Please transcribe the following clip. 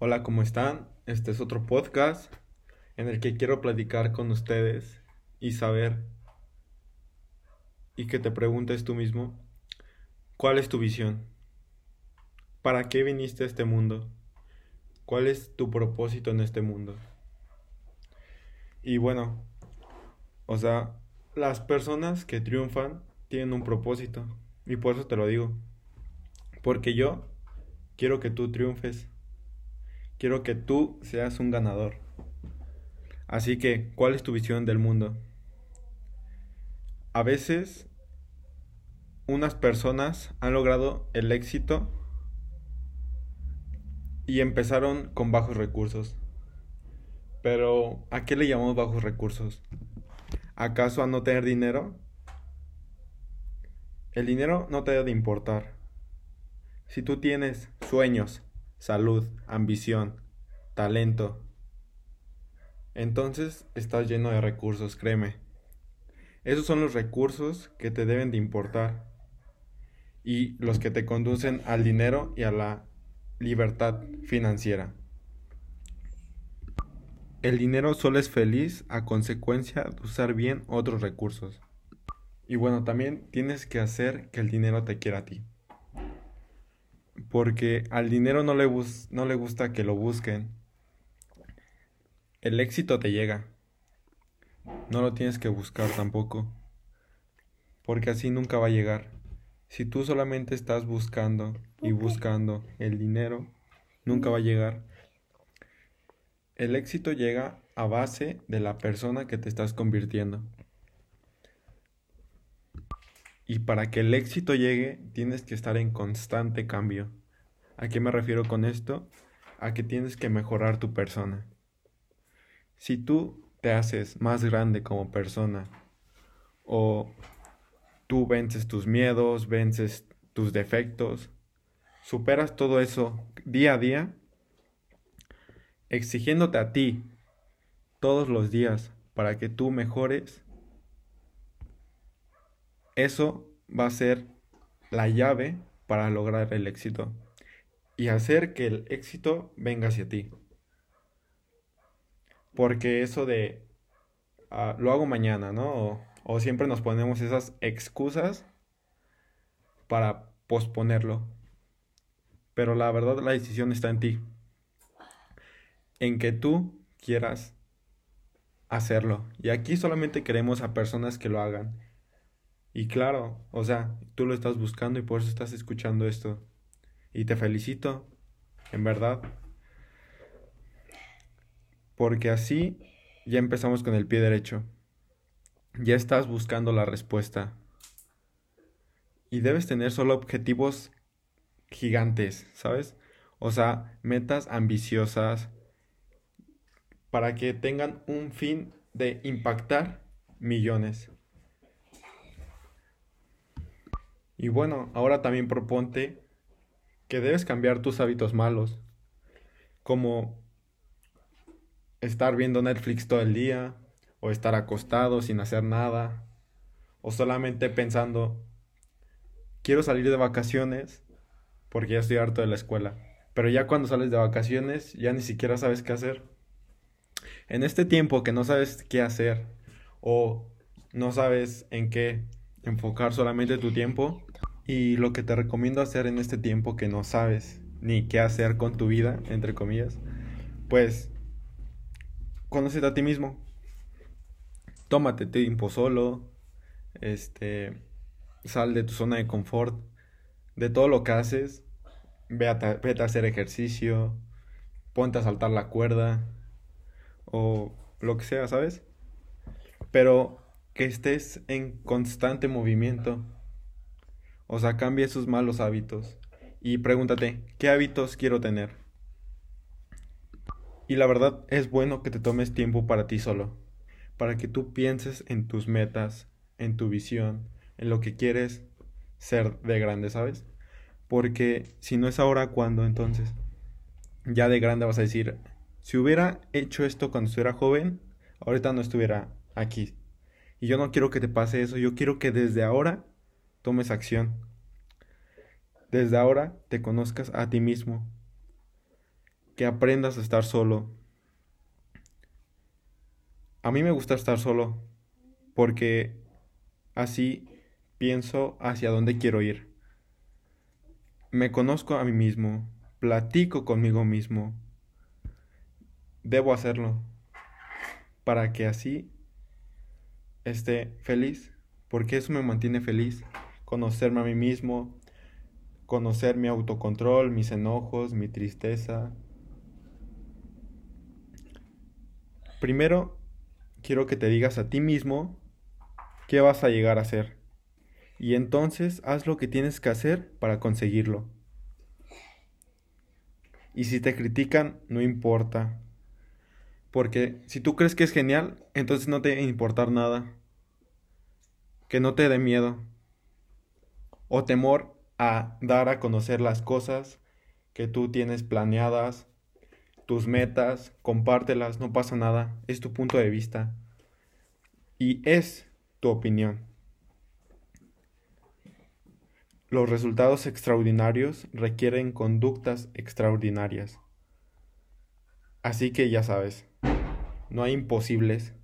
Hola, ¿cómo están? Este es otro podcast en el que quiero platicar con ustedes y saber y que te preguntes tú mismo, ¿cuál es tu visión? ¿Para qué viniste a este mundo? ¿Cuál es tu propósito en este mundo? Y bueno, o sea, las personas que triunfan tienen un propósito y por eso te lo digo. Porque yo quiero que tú triunfes Quiero que tú seas un ganador. Así que, ¿cuál es tu visión del mundo? A veces, unas personas han logrado el éxito y empezaron con bajos recursos. Pero, ¿a qué le llamamos bajos recursos? ¿Acaso a no tener dinero? El dinero no te debe de importar. Si tú tienes sueños, salud, ambición, talento. Entonces estás lleno de recursos, créeme. Esos son los recursos que te deben de importar y los que te conducen al dinero y a la libertad financiera. El dinero solo es feliz a consecuencia de usar bien otros recursos. Y bueno, también tienes que hacer que el dinero te quiera a ti porque al dinero no le, no le gusta que lo busquen. El éxito te llega. No lo tienes que buscar tampoco, porque así nunca va a llegar. Si tú solamente estás buscando y buscando el dinero, nunca va a llegar. El éxito llega a base de la persona que te estás convirtiendo. Y para que el éxito llegue, tienes que estar en constante cambio. ¿A qué me refiero con esto? A que tienes que mejorar tu persona. Si tú te haces más grande como persona o tú vences tus miedos, vences tus defectos, superas todo eso día a día, exigiéndote a ti todos los días para que tú mejores, eso va a ser la llave para lograr el éxito y hacer que el éxito venga hacia ti. Porque eso de ah, lo hago mañana, ¿no? O, siempre nos ponemos esas excusas para posponerlo. Pero la verdad la decisión está en ti. En que tú quieras hacerlo. Y aquí solamente queremos a personas que lo hagan. Y claro, o sea, tú lo estás buscando y por eso estás escuchando esto. Y te felicito, en verdad. Porque así ya empezamos con el pie derecho. Ya estás buscando la respuesta. Y debes tener solo objetivos gigantes, ¿sabes? O sea, metas ambiciosas para que tengan un fin de impactar millones. Y bueno, ahora también proponte que debes cambiar tus hábitos malos, como estar viendo Netflix todo el día, o estar acostado sin hacer nada, o solamente pensando, quiero salir de vacaciones porque ya estoy harto de la escuela. Pero ya cuando sales de vacaciones ya ni siquiera sabes qué hacer. En este tiempo que no sabes qué hacer o no sabes en qué enfocar solamente tu tiempo, y lo que te recomiendo hacer en este tiempo que no sabes ni qué hacer con tu vida, entre comillas, pues conócete a ti mismo. Tómate tiempo solo, este, sal de tu zona de confort, de todo lo que haces, vete a, vete a hacer ejercicio, ponte a saltar la cuerda o lo que sea, ¿sabes? Pero que estés en constante movimiento o sea, cambia esos malos hábitos y pregúntate, ¿qué hábitos quiero tener? Y la verdad es bueno que te tomes tiempo para ti solo, para que tú pienses en tus metas, en tu visión, en lo que quieres ser de grande, ¿sabes? Porque si no es ahora, ¿cuándo entonces? Ya de grande vas a decir, si hubiera hecho esto cuando estuviera joven, ahorita no estuviera aquí. Y yo no quiero que te pase eso, yo quiero que desde ahora tomes acción. Desde ahora te conozcas a ti mismo que aprendas a estar solo. A mí me gusta estar solo porque así pienso hacia dónde quiero ir. Me conozco a mí mismo, platico conmigo mismo. Debo hacerlo para que así esté feliz, porque eso me mantiene feliz, conocerme a mí mismo, conocer mi autocontrol, mis enojos, mi tristeza. Primero, quiero que te digas a ti mismo qué vas a llegar a hacer. Y entonces haz lo que tienes que hacer para conseguirlo. Y si te critican, no importa. Porque si tú crees que es genial, entonces no te importar nada. Que no te dé miedo. O temor a dar a conocer las cosas que tú tienes planeadas, tus metas, compártelas, no pasa nada, es tu punto de vista y es tu opinión. Los resultados extraordinarios requieren conductas extraordinarias. Así que ya sabes, no hay imposibles,